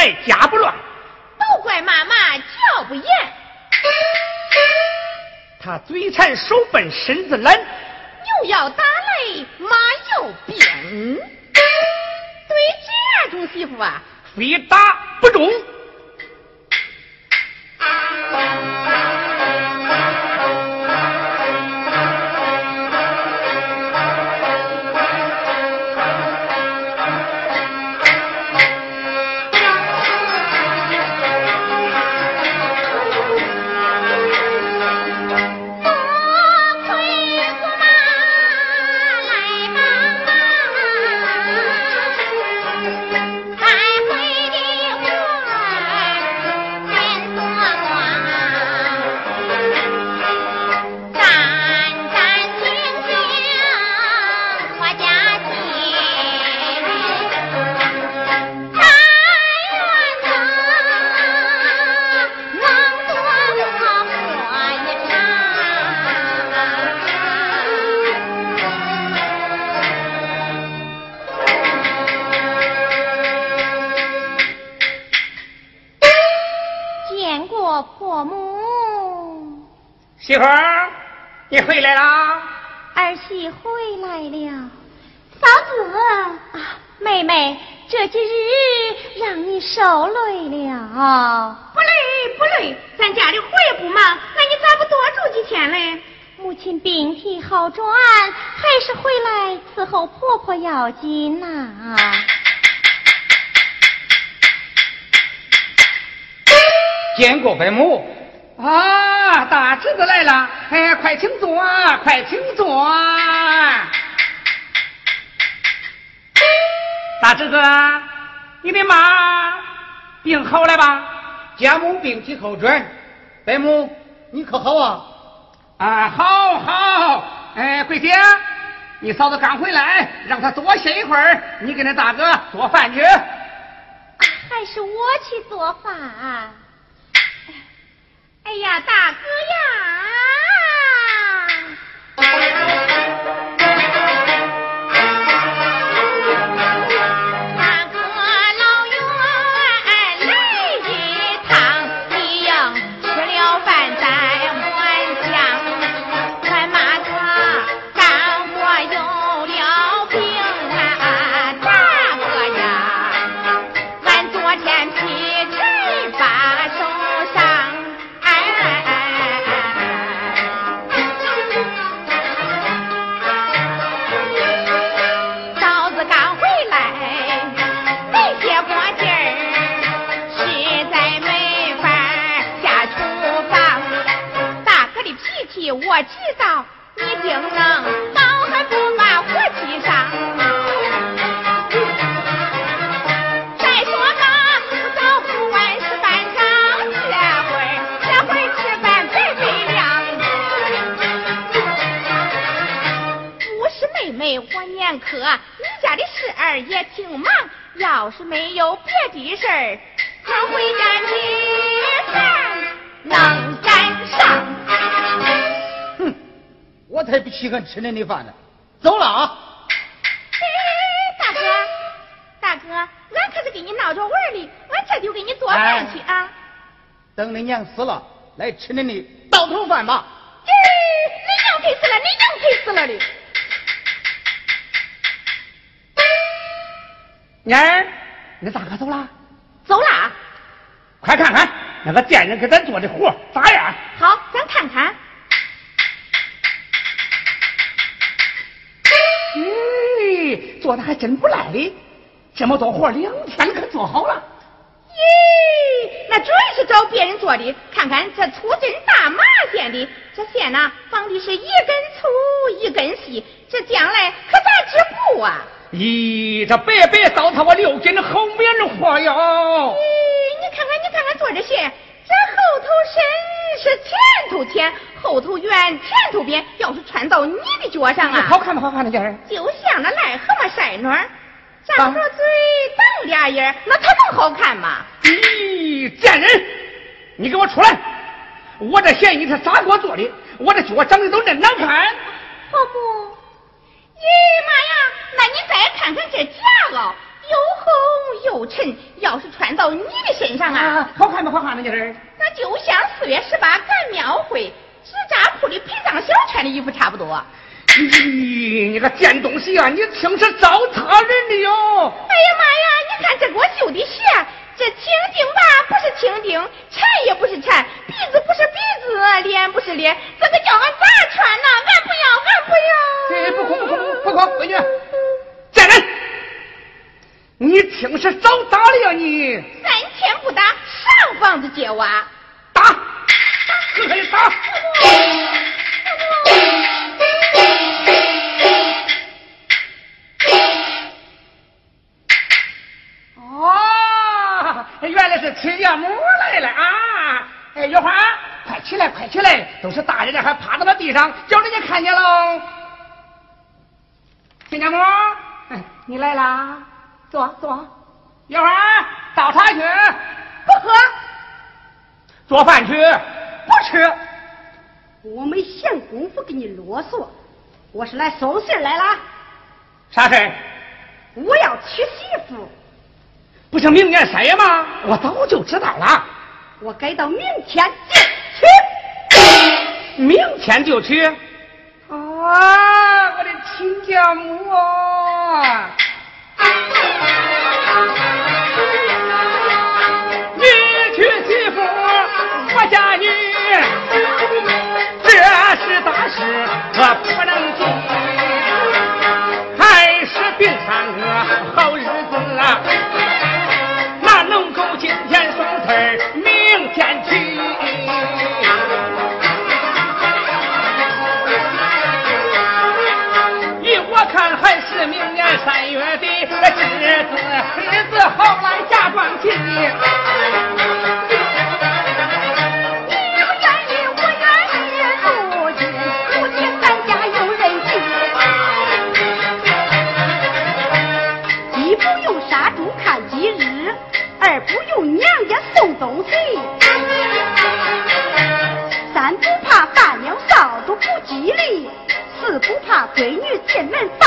妇不来家不乱，都怪妈妈教不严。他嘴馋手笨身子懒，又要打雷马要鞭。对这种媳妇啊，非打不中。媳妇儿，你回来啦？儿媳回来了。嫂子啊，妹妹，这几日让你受累了。不累不累，咱家里活也不忙，那你咋不多住几天嘞？母亲病体好转，还是回来伺候婆婆要紧呐。见过伯母。啊，大侄子来了！哎，快请坐，快请坐。大侄子，你的妈病好了吧？家母病体好转，伯母你可好啊？啊，好好。哎，桂姐，你嫂子刚回来，让她多歇一会儿，你给那大哥做饭去。还是我去做饭。哎呀，大哥呀！吃恁的饭呢，走了啊！大哥，大哥，俺可是给你闹着玩的，俺这就给你做饭去啊！等恁娘死了，来吃恁的倒头饭吧！咦，恁娘赔死了，恁娘赔死了的！娘儿，你大哥走了？走了！快看看那个店人给咱做的活咋样？做的还真不赖哩，这么多活两天可做好了。咦，那准是找别人做的。看看这粗针大麻线的，这线呐绑的是一根粗一根细，这将来可咋织布啊？咦，这白白糟蹋我六斤好棉花哟！咦，你看看，你看看做这线，这后头深是前头浅，后头圆前头扁，要是穿到你的脚上啊，好看不好看那件儿？就像那癞蛤蟆晒暖，张着嘴瞪俩眼，那它能好看吗？咦，贱人，你给我出来！我这鞋你是咋给我做的？我这脚长得都真难看。婆婆，咦妈呀，那你再看看这夹袄，又厚又沉，要。是穿到你的身上啊，好看不好看呢？你这那就像四月十八赶庙会纸扎铺的陪葬小穿的衣服差不多。咦，你个贱东西啊！你听是糟蹋人的哟！哎呀妈呀！你看这给我绣的鞋，这青钉吧不是青钉，缠也不是缠，鼻子不是鼻子，脸不是脸，这个叫俺咋穿呢？俺不要，俺不要！哎，不哭不哭不哭，闺女，贱人！你听是找打的呀你？三天不打，上房子揭瓦。打，可以打。哦，原来是亲家母来了啊！哎，月花，快起来，快起来！都是大人了，还趴到那地上，叫人家看见喽。亲家母，你来啦，坐坐。月花，倒茶去，不喝。做饭去，吃。我没闲工夫跟你啰嗦，我是来送信来了。啥事我要娶媳妇。不是明年三月吗？我早就知道了。我改到明天就娶。明天就去。啊，我的亲家母啊！你娶媳妇，我嫁女，这是大事，可不能急。还是别耽搁好日子啊！哪能够今天送词儿，明天娶？依我看，还是明年三月的日子，日子好来嫁妆齐。不怕闺女进门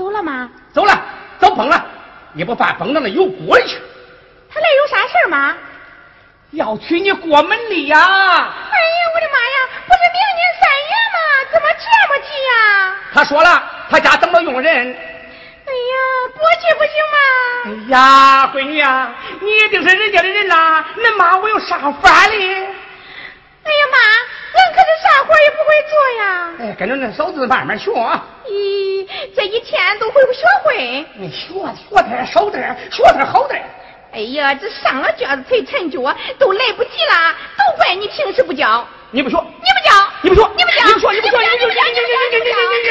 走了吗？走了，走崩了。你不怕崩到那油锅里去？他来有啥事儿吗？要娶你过门的呀！哎呀，我的妈呀！不是明年三月吗？怎么这么急呀？他说了，他家等着佣人。哎呀，不去不行吗？哎呀，闺女啊，你一定是人家的人呐！恁妈我有啥法哩？哎呀妈，俺可是啥活也不会做呀！哎，跟着恁嫂子慢慢学啊。咦，这一天都会不学会？你学学点少点，学点好点。哎呀，这上了卷子才趁脚，都来不及了，都怪你平时不教。你不学，你不教，你不学，你不教，你不学，你不学，你不学，你不学，你不学，你不学，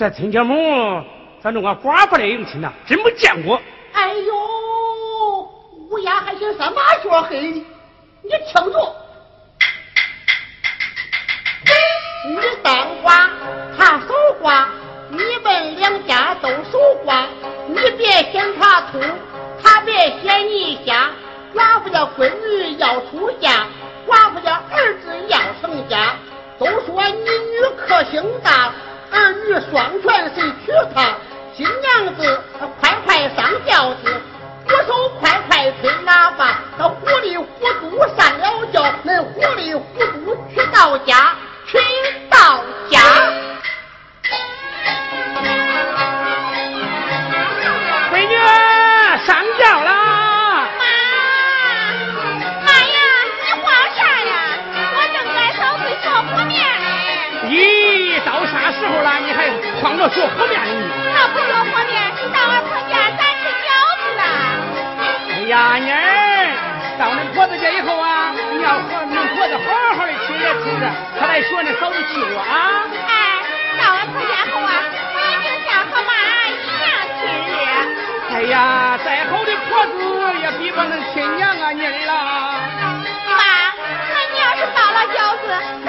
这亲家母，咱这个寡妇的迎亲呐，真没见过。哎呦，乌鸦还嫌三麻雀黑，你听着，你当花，他守花，你们两家都守花，你别嫌他秃，他别嫌你瞎。寡妇的闺女要出嫁，寡妇的儿子要成家，都说你女克星大。儿女双全，谁娶她？新娘子快快上轿子，鼓手快快吹喇叭。那糊里糊涂上了轿，恁糊里糊涂娶到家，你还慌着做和面呢？那不做和面，到俺婆家咱吃饺子了。哎呀，妮儿，到恁婆子家以后啊，你要和恁婆子好好的亲热亲热，可别学那嫂子气我啊。哎，到俺婆家后啊，我一定像和妈一样亲热。哎呀，再好的婆子也比不上恁亲娘啊，妮儿啦。妈，那你要是包了饺子，可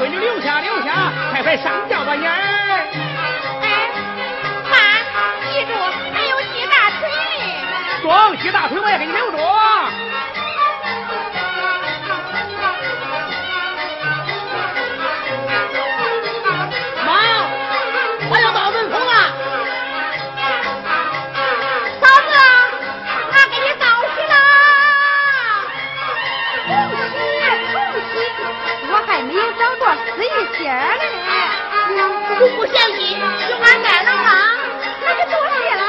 闺女留下留下，快快上轿吧，妮儿。哎，妈，记住还有洗大腿呢。装洗大腿我也给你留着。有找着司仪仙儿呢。不不嫌弃，有俺奶了吗。那就多谢了。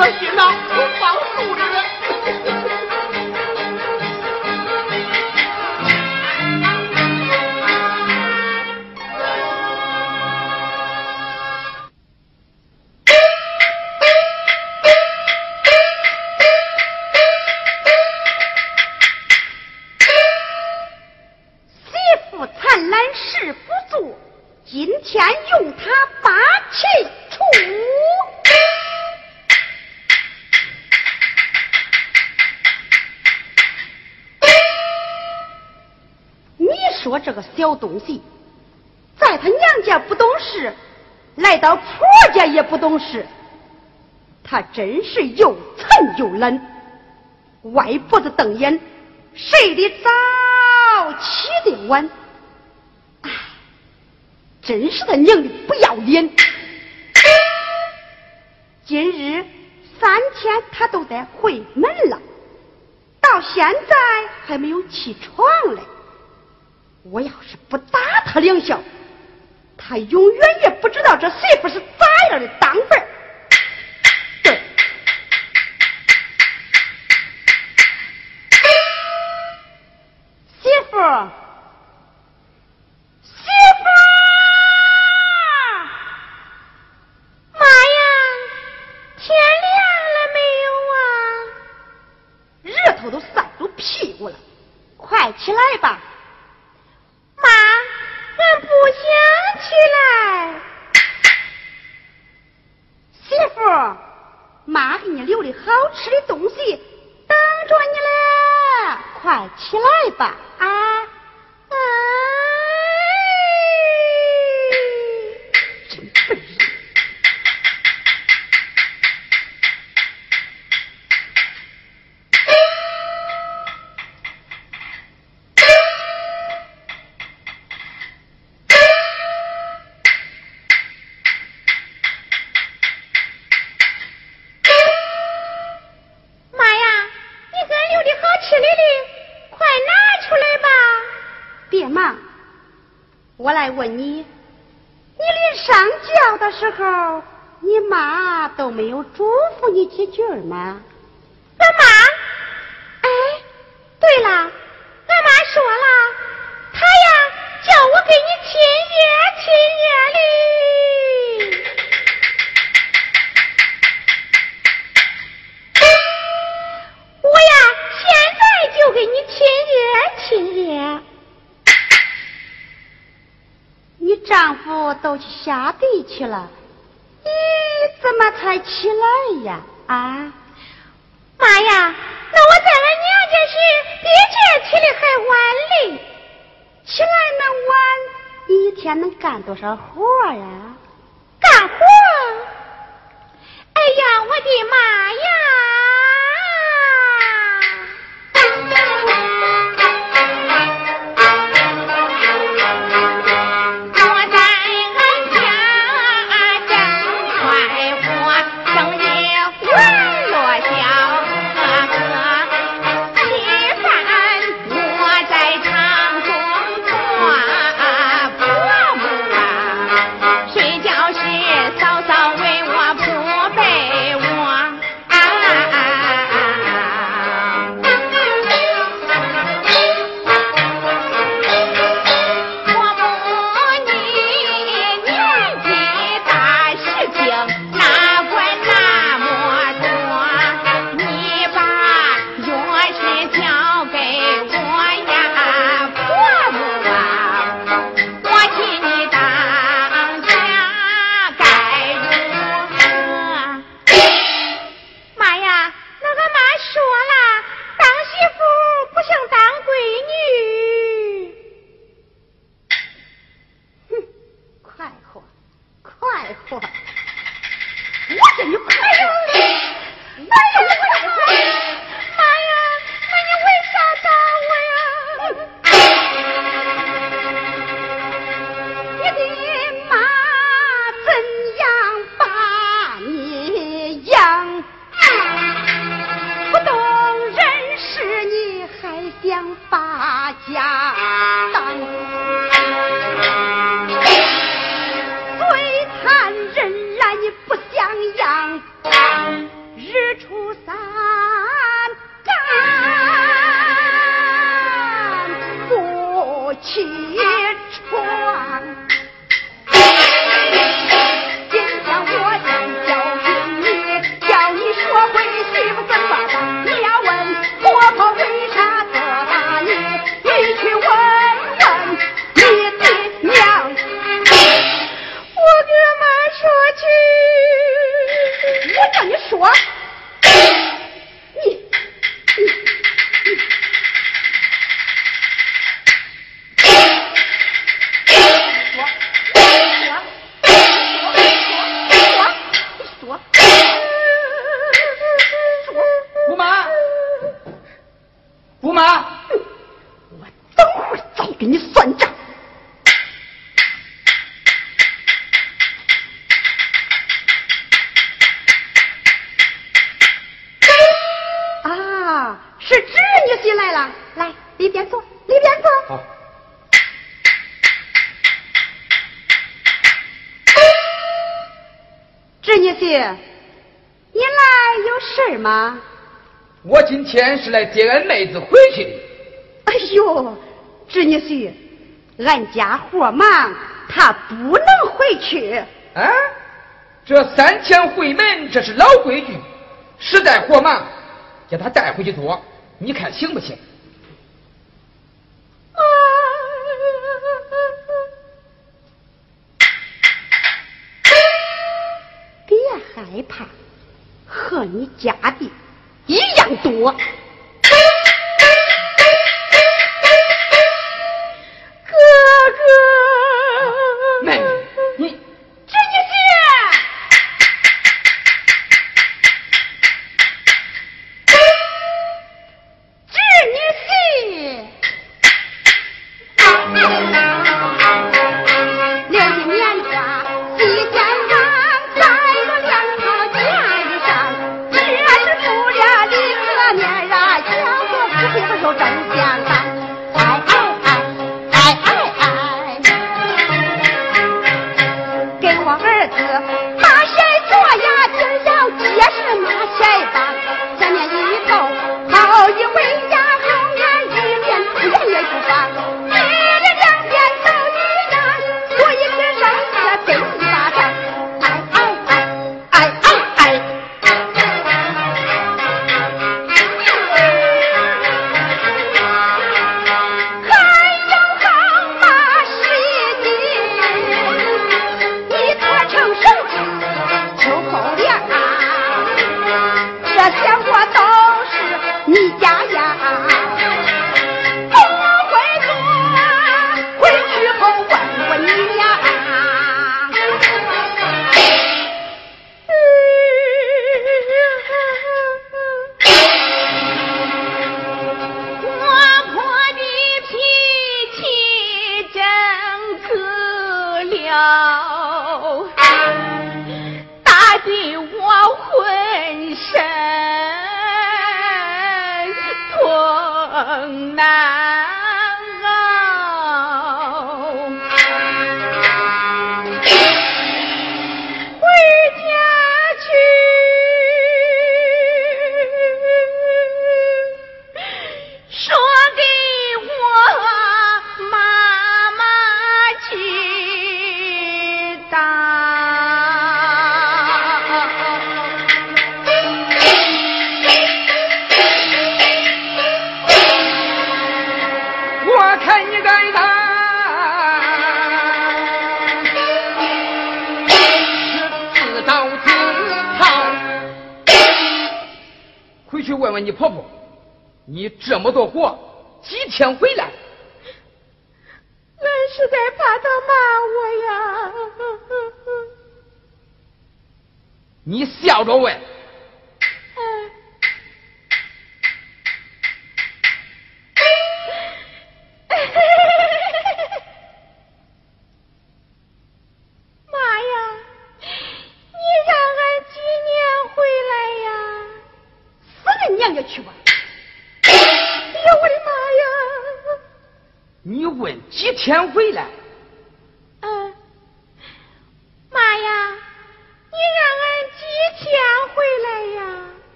的心呐。都放这个小东西，在他娘家不懂事，来到婆家也不懂事，他真是又沉又懒，歪脖子瞪眼，睡得早，起得晚。唉，真是他娘的不要脸！今日三天他都得回门了，到现在还没有起床嘞。我要是不打他两下，他永远也不知道这媳妇是咋样的当辈儿。对，媳妇，媳妇，妈呀，天亮了没有啊？日头都晒出屁股了，快起来吧！妈，俺不想起来。媳妇，妈给你留的好吃的东西等着你了，快起来吧！啊！哎，我来问你，你临上轿的时候，你妈都没有嘱咐你几句吗？俺妈，哎，对了，俺妈说了，她呀叫我给你亲热亲热哩。我呀，现在就给你亲热亲热。你丈夫都去下地去了，你怎么才起来呀？啊？妈呀，那我在俺娘家时比这起的还晚嘞。起来那晚，一天能干多少活呀？干活？哎呀，我的妈呀！天是来接俺妹子回去的。哎呦，侄女婿，俺家活忙，他不能回去。啊，这三千回门，这是老规矩。实在活忙，叫他带回去做，你看行不行？啊！别害怕，和和你家的。一样多。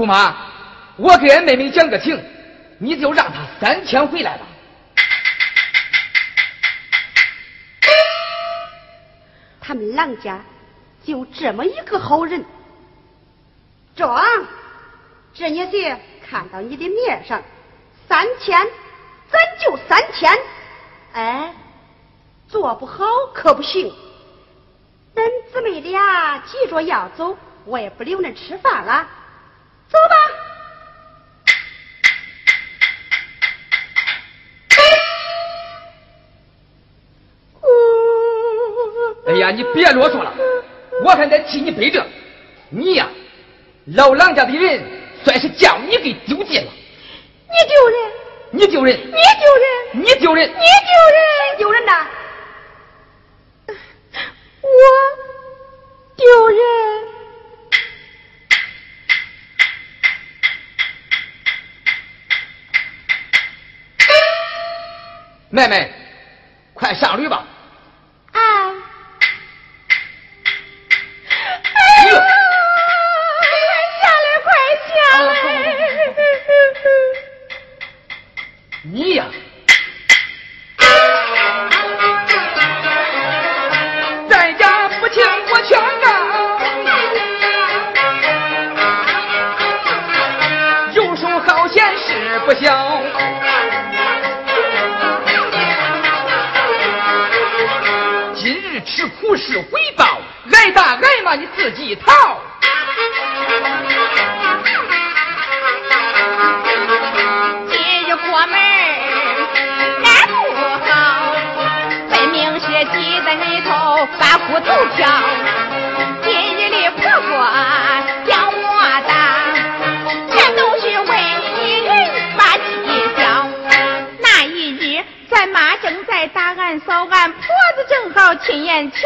姑妈，我给俺妹妹讲个情，你就让她三天回来吧。他们郎家就这么一个好人。壮，这也是看到你的面上，三天，咱就三天。哎，做不好可不行。恁姊妹俩急着要走，我也不留恁吃饭了。走吧。哎呀，你别啰嗦了，我还得替你背着。你呀，老郎家的人算是将你给丢尽了。你丢人！你丢人！你丢人！你丢人！你丢人！丢人呐！我丢人！妹妹，快上驴吧。哎，哎呦，快下来，快下来！你呀，在家不听不是回报，挨打挨骂你自己逃。今日过门儿俺不好，分明是鸡在里头把骨头挑。亲眼瞧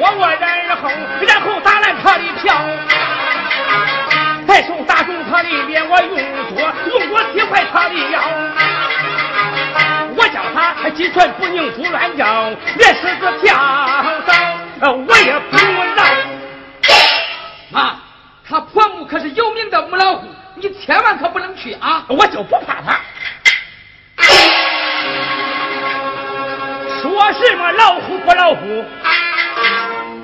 我我然后然后打烂他的票再手打中他的脸我用脚用脚踢坏他的腰我叫他鸡犬不宁猪乱叫连狮子跳蚤我也不让妈他婆母可是有名的母老虎你千万可不能去啊我就不怕他说什么老虎不老虎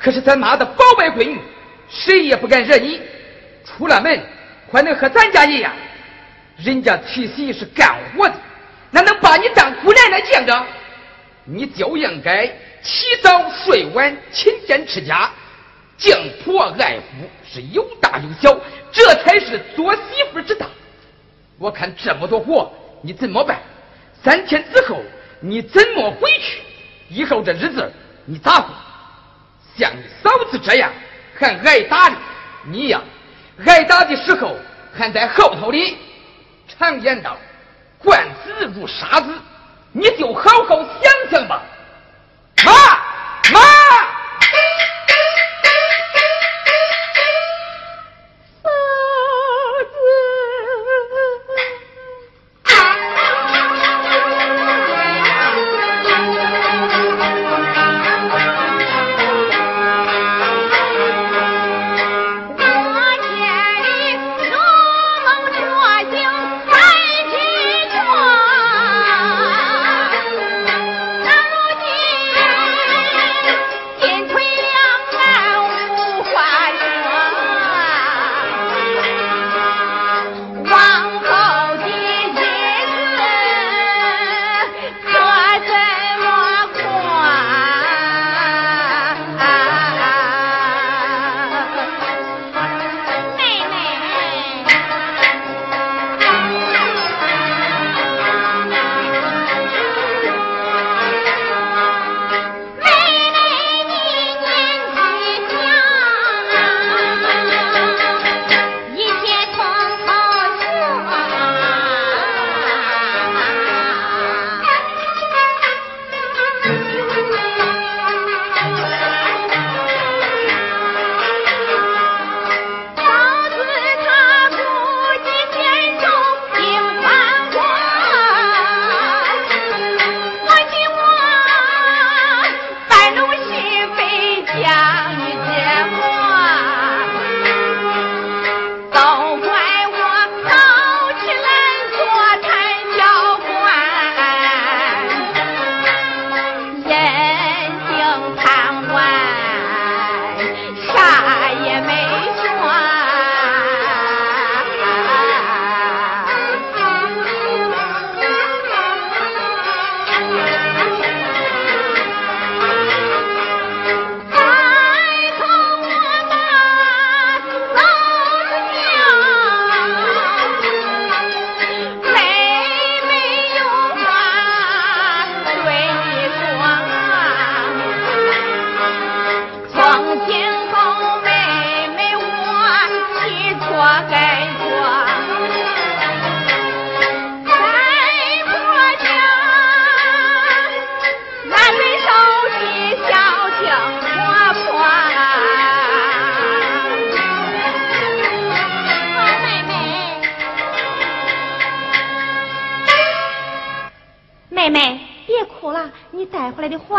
可是咱妈的宝贝闺女谁也不敢惹你。出了门还能和咱家一样人家七喜是干活的那能把你当姑奶奶见着？你就应该起早睡晚勤俭持家敬婆爱夫是有大有小这才是做媳妇之道。我看这么多活你怎么办？三天之后你怎么回去？以后这日子你咋过？像你嫂子这样还挨打的你呀挨打的时候还在后头里常言道惯子如杀子你就好好想想吧。妈妈！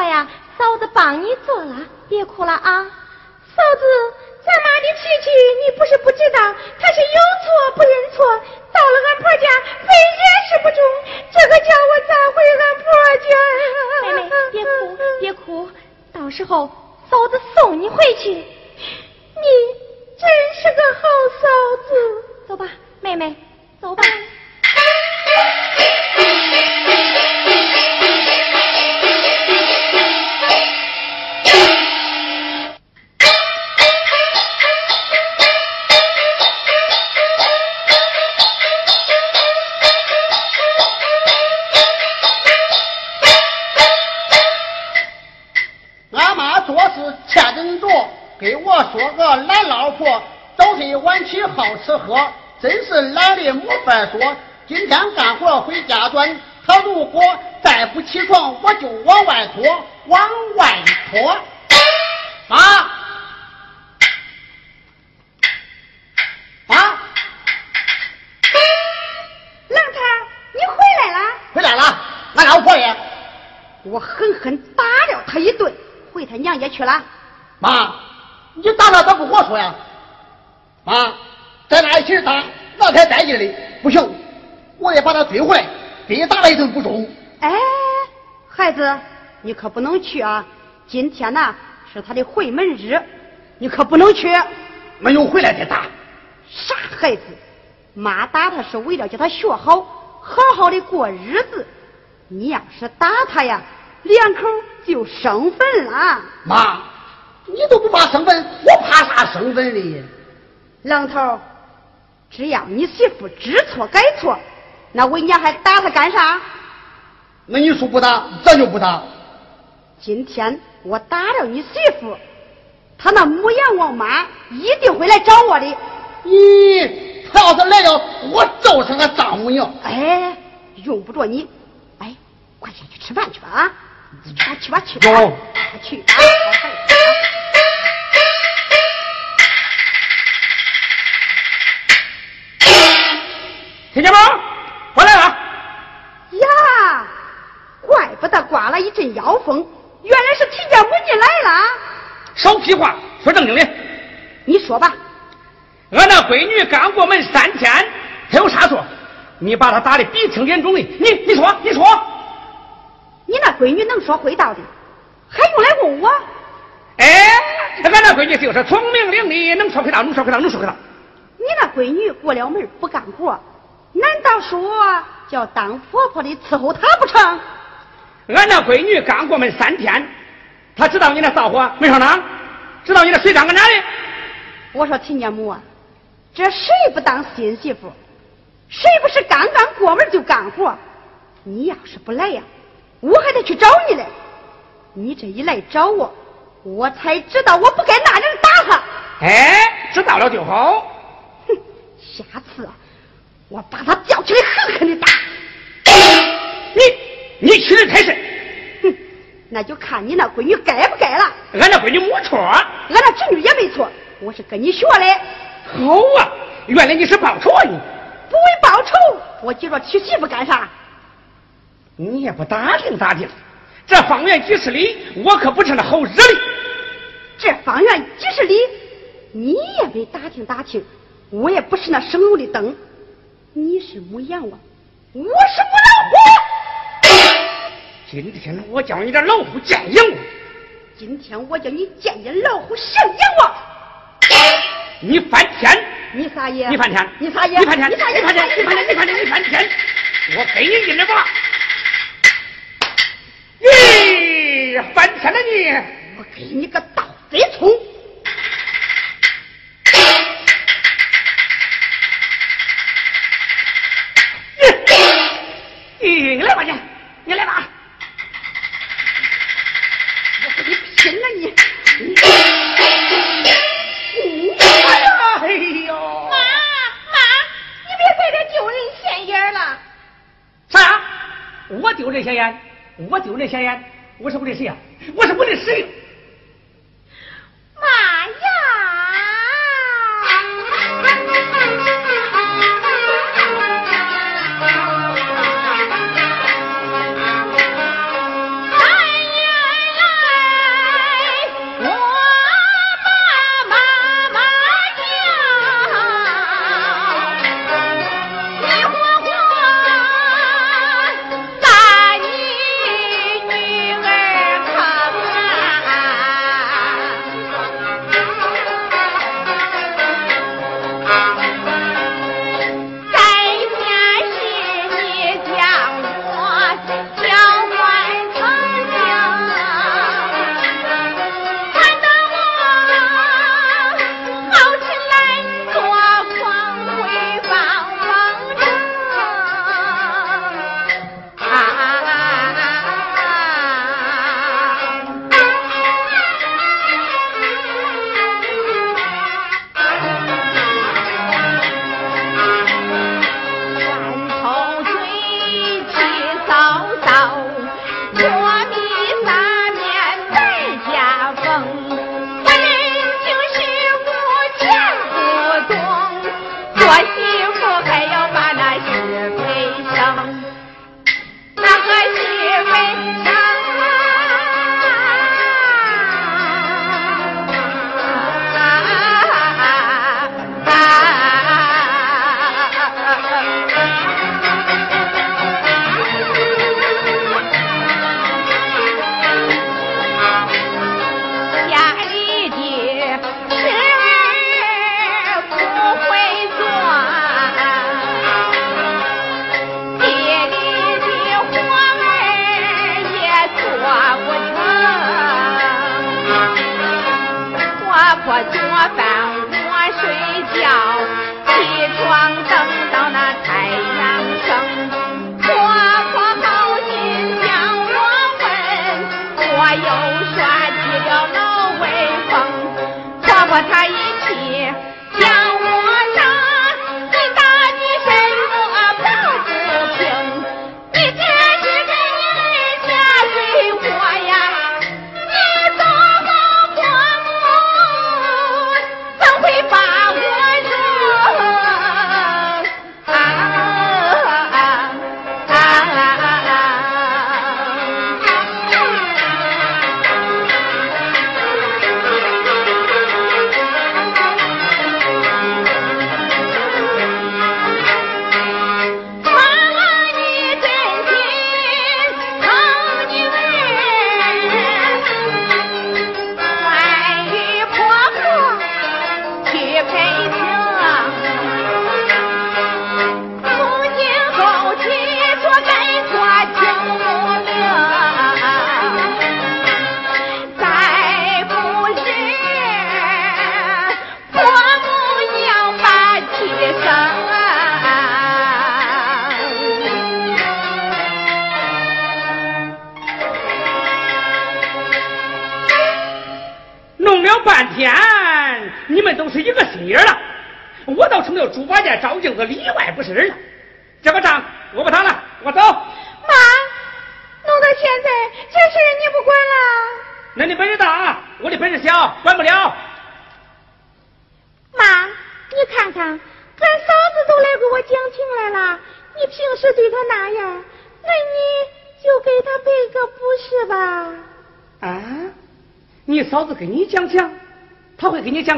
哎呀，嫂子帮你做了，别哭了啊！嫂子，咱妈的脾气你不是不知道，她是有错不认错，到了俺婆家非掩饰不中，这个叫我咋回俺婆家？妹妹，别哭，别哭，到时候嫂子送你回去。你真是个好嫂子，走吧，妹妹，走吧。晚起好吃喝，真是懒的没法说。今天干活回家短，他如果再不起床，我就往外拖，往外拖。妈！妈！浪财，你回来了？回来了，俺老婆爷。我狠狠打了他一顿，回他娘家去了。妈，你打了咋不跟我说呀？妈，咱俩一起打，那才带劲哩！不行，我得把他追回来，给你打了一顿不中。哎，孩子，你可不能去啊！今天呢是他的回门日，你可不能去。没有回来的打。傻孩子，妈打他是为了叫他学好，好好的过日子。你要是打他呀，两口就生分了。妈，你都不怕生分，我怕啥生分哩？愣头，只要你媳妇知错改错，那我娘还打她干啥？那你说不打咱就不打。今天我打了你媳妇，她那母羊王妈一定会来找我的。咦，她要是来了，我揍她个丈母娘。哎，用不着你。哎，快下去吃饭去吧啊。你去吧去吧去吧。听见吗？我来了。呀，怪不得刮了一阵妖风，原来是秦家母你来了。少屁话，说正经的。你说吧，俺那闺女刚过门三天，她有啥错？你把她打的鼻青脸肿的，你你说你说。你那闺女能说会道的，还用来问我？哎，俺那闺女就是聪明伶俐，能说会道，能说会道，能说会道。你那闺女过了门不干活，难道说叫当婆婆的伺候她不成？俺那闺女刚过门三天，她知道你那骚货没上当，知道你那水缸搁哪里？我说秦家母啊，这谁不当新媳妇？谁不是刚刚过门就干活？你要是不来呀，我还得去找你嘞。你这一来找我，我才知道我不该拿人打他。哎，知道了就好。哼，下次啊，我把他吊起来狠狠的打。你你欺人太甚。哼，那就看你那闺女该不该了。俺那闺女没错，俺那侄女也没错，我是跟你学的。好啊，原来你是报仇啊你。不为报仇，我急着娶媳妇干啥？你也不打听打听，这方圆几十里，我可不是那好惹的。这方圆几十里，你也没打听打听，我也不是那省油的灯。你是母羊啊，我是母 老虎。今天我叫你这老虎见阎王，今天我叫你见见老虎胜阎王。你翻天！你撒野！你翻天！你撒野！你翻天！你撒野！你翻天！你翻天！你翻天！你翻天！我给你一耳巴！咦，翻天了你！我给你个倒贼葱！我跟你拼了你！哎呀，哎呦！妈妈，你别在这丢人现眼了。啥？我丢人现眼？我丢人现眼？我是我的谁呀？我是我的谁？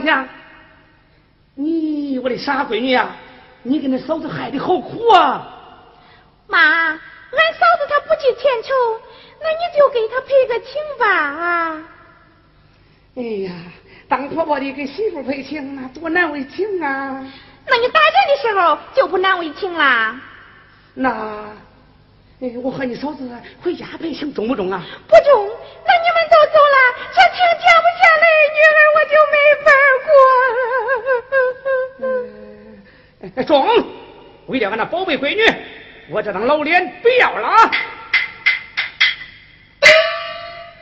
她会跟你我的傻闺女呀，你给那嫂子害的好苦啊！妈，俺嫂子她不计前仇，那你就给她赔个情吧啊！哎呀。当婆婆的给媳妇赔情，那多难为情啊！那你打人的时候就不难为情啦？那，哎，我和你嫂子回家陪行中不中啊？不中。那你们都走了，这情结不下来，女儿我就没法过。中，为了俺那宝贝闺女，我这张老脸不要了啊！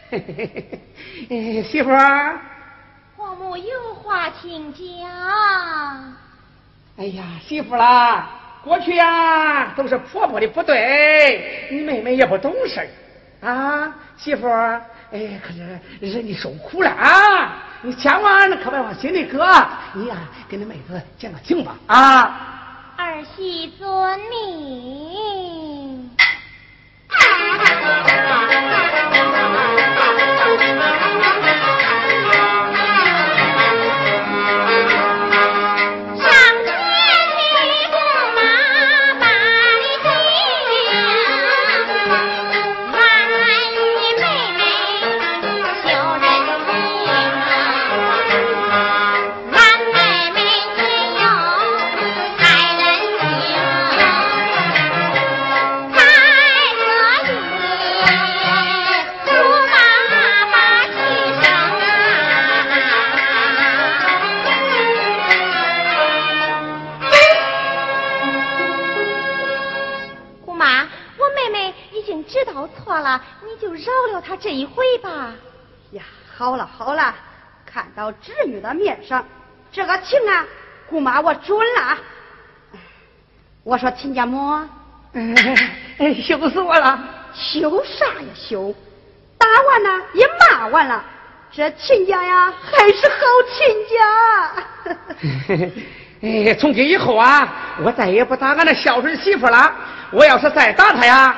嘿嘿嘿，媳妇儿。婆母有话请讲。哎呀，媳妇啦，过去呀都是婆婆的不对，你妹妹也不懂事啊。媳妇，哎，可是人家受苦了啊，你千万可别往心里搁。你呀，跟你妹子讲个情吧啊。儿媳遵命。这一回吧，呀，好了好了，看到侄女的面上，这个情啊，姑妈我准了。我说亲家母，哎，羞死我了！羞啥呀羞？打完了也骂完了，这亲家呀还是好亲家。哎，从今以后啊，我再也不打俺那孝顺媳妇了。我要是再打她呀。